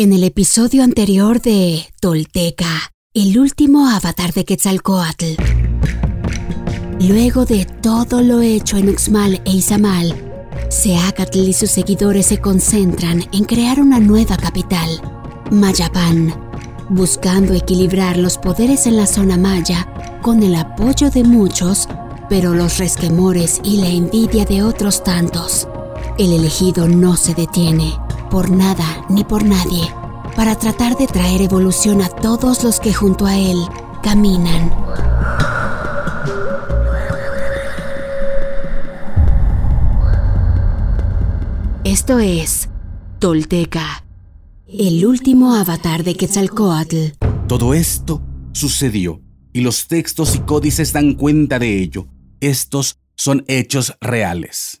En el episodio anterior de Tolteca, el último avatar de Quetzalcoatl. Luego de todo lo hecho en Uxmal e Izamal, Seacatl y sus seguidores se concentran en crear una nueva capital, Mayapán, buscando equilibrar los poderes en la zona maya con el apoyo de muchos, pero los resquemores y la envidia de otros tantos. El elegido no se detiene, por nada ni por nadie, para tratar de traer evolución a todos los que junto a él caminan. Esto es Tolteca, el último avatar de Quetzalcoatl. Todo esto sucedió y los textos y códices dan cuenta de ello. Estos son hechos reales.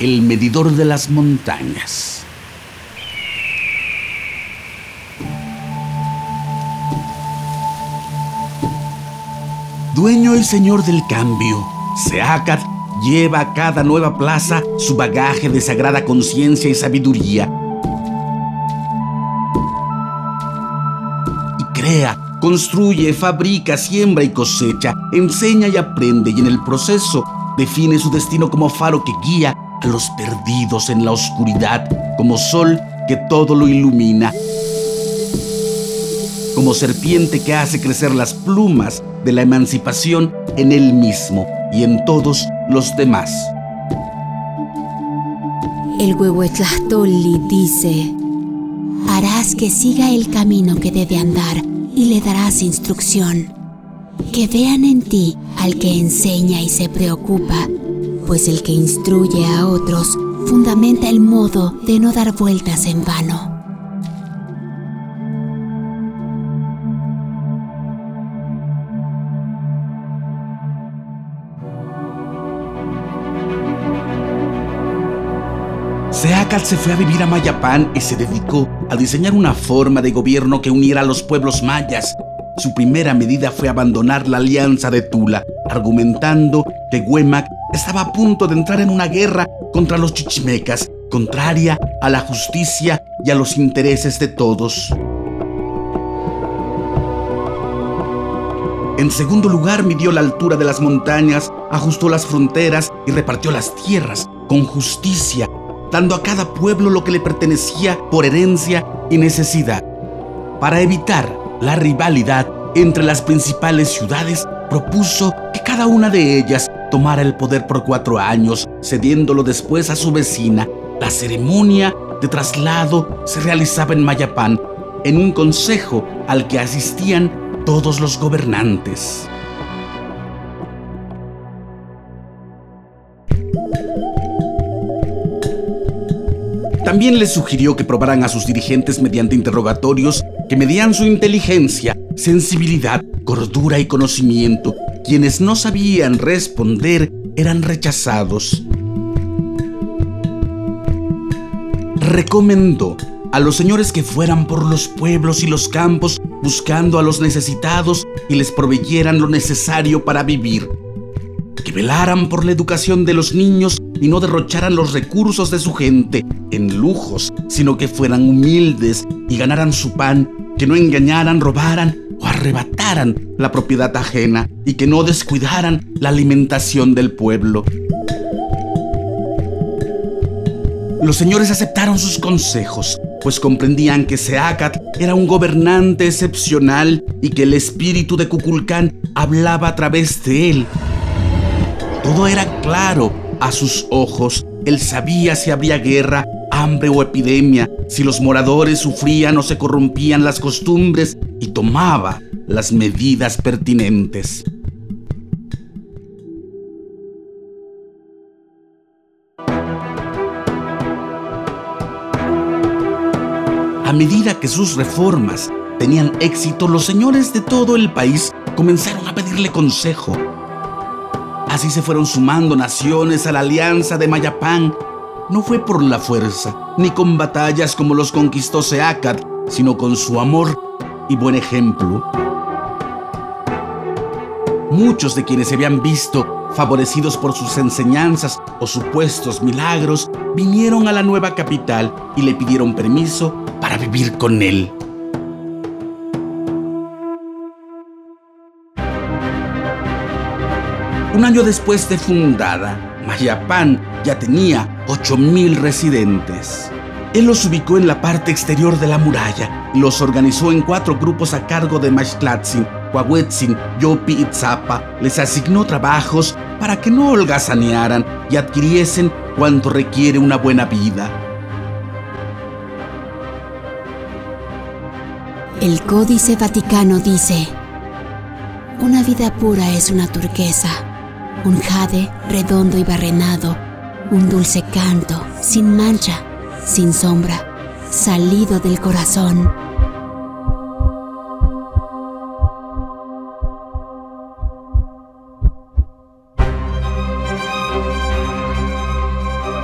El medidor de las montañas. Dueño y señor del cambio, Seacat lleva a cada nueva plaza su bagaje de sagrada conciencia y sabiduría. Y crea, construye, fabrica, siembra y cosecha, enseña y aprende y en el proceso define su destino como faro que guía a los perdidos en la oscuridad, como sol que todo lo ilumina, como serpiente que hace crecer las plumas de la emancipación en él mismo y en todos los demás. El Huehuetlahtoli dice, harás que siga el camino que debe andar y le darás instrucción. Que vean en ti al que enseña y se preocupa, pues el que instruye a otros fundamenta el modo de no dar vueltas en vano. Seacat se fue a vivir a Mayapán y se dedicó a diseñar una forma de gobierno que uniera a los pueblos mayas. Su primera medida fue abandonar la alianza de Tula, argumentando que Huemac estaba a punto de entrar en una guerra contra los chichimecas, contraria a la justicia y a los intereses de todos. En segundo lugar, midió la altura de las montañas, ajustó las fronteras y repartió las tierras con justicia dando a cada pueblo lo que le pertenecía por herencia y necesidad. Para evitar la rivalidad entre las principales ciudades, propuso que cada una de ellas tomara el poder por cuatro años, cediéndolo después a su vecina. La ceremonia de traslado se realizaba en Mayapán, en un consejo al que asistían todos los gobernantes. También les sugirió que probaran a sus dirigentes mediante interrogatorios que medían su inteligencia, sensibilidad, cordura y conocimiento. Quienes no sabían responder eran rechazados. Recomendó a los señores que fueran por los pueblos y los campos buscando a los necesitados y les proveyeran lo necesario para vivir. Que velaran por la educación de los niños y no derrocharan los recursos de su gente en lujos, sino que fueran humildes y ganaran su pan, que no engañaran, robaran o arrebataran la propiedad ajena y que no descuidaran la alimentación del pueblo. Los señores aceptaron sus consejos, pues comprendían que Seacat era un gobernante excepcional y que el espíritu de Cuculcán hablaba a través de él. Todo era claro a sus ojos. Él sabía si habría guerra, hambre o epidemia, si los moradores sufrían o se corrompían las costumbres y tomaba las medidas pertinentes. A medida que sus reformas tenían éxito, los señores de todo el país comenzaron a pedirle consejo. Así se fueron sumando naciones a la alianza de Mayapán. No fue por la fuerza, ni con batallas como los conquistó Seacat, sino con su amor y buen ejemplo. Muchos de quienes se habían visto favorecidos por sus enseñanzas o supuestos milagros, vinieron a la nueva capital y le pidieron permiso para vivir con él. Un año después de fundada, Mayapán ya tenía 8.000 residentes. Él los ubicó en la parte exterior de la muralla y los organizó en cuatro grupos a cargo de Maxtlatzin, Coahuetzin, Yopi y Tzapa. Les asignó trabajos para que no holgazanearan y adquiriesen cuanto requiere una buena vida. El Códice Vaticano dice, una vida pura es una turquesa, un jade redondo y barrenado, un dulce canto, sin mancha, sin sombra, salido del corazón.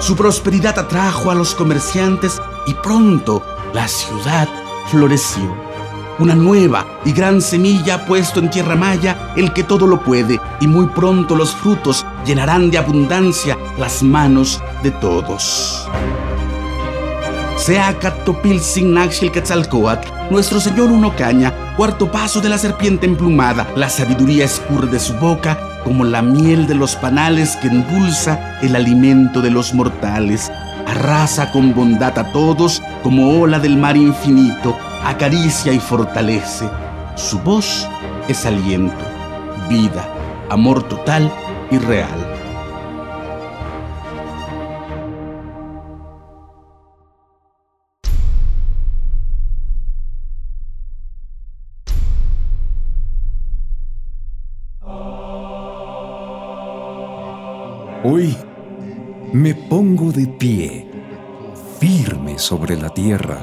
Su prosperidad atrajo a los comerciantes y pronto la ciudad floreció. Una nueva y gran semilla puesto en tierra maya el que todo lo puede y muy pronto los frutos llenarán de abundancia las manos de todos. Sea Catopil Signaxil Quetzalcoatl, nuestro Señor Uno Caña, cuarto paso de la serpiente emplumada, la sabiduría escurre de su boca como la miel de los panales que endulza el alimento de los mortales. Arrasa con bondad a todos como ola del mar infinito, acaricia y fortalece. Su voz es aliento, vida, amor total y real. Hoy me pongo de pie, firme sobre la tierra.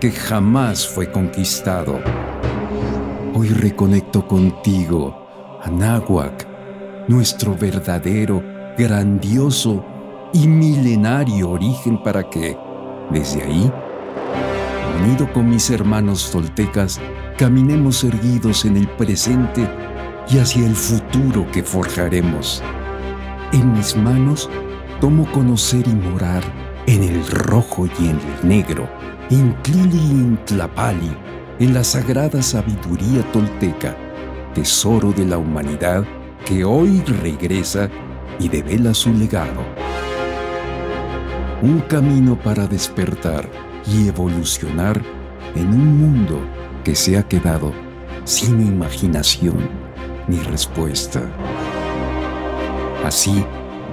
que jamás fue conquistado. Hoy reconecto contigo, Anáhuac, nuestro verdadero, grandioso y milenario origen para que, desde ahí, unido con mis hermanos toltecas, caminemos erguidos en el presente y hacia el futuro que forjaremos. En mis manos tomo conocer y morar en el rojo y en el negro, en Tlili y en Tlapali, en la sagrada sabiduría tolteca, tesoro de la humanidad que hoy regresa y devela su legado. Un camino para despertar y evolucionar en un mundo que se ha quedado sin imaginación ni respuesta. Así,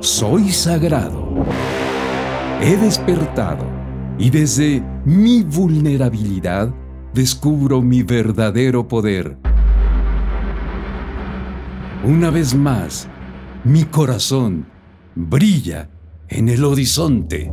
Soy sagrado. He despertado y desde mi vulnerabilidad descubro mi verdadero poder. Una vez más, mi corazón brilla en el horizonte.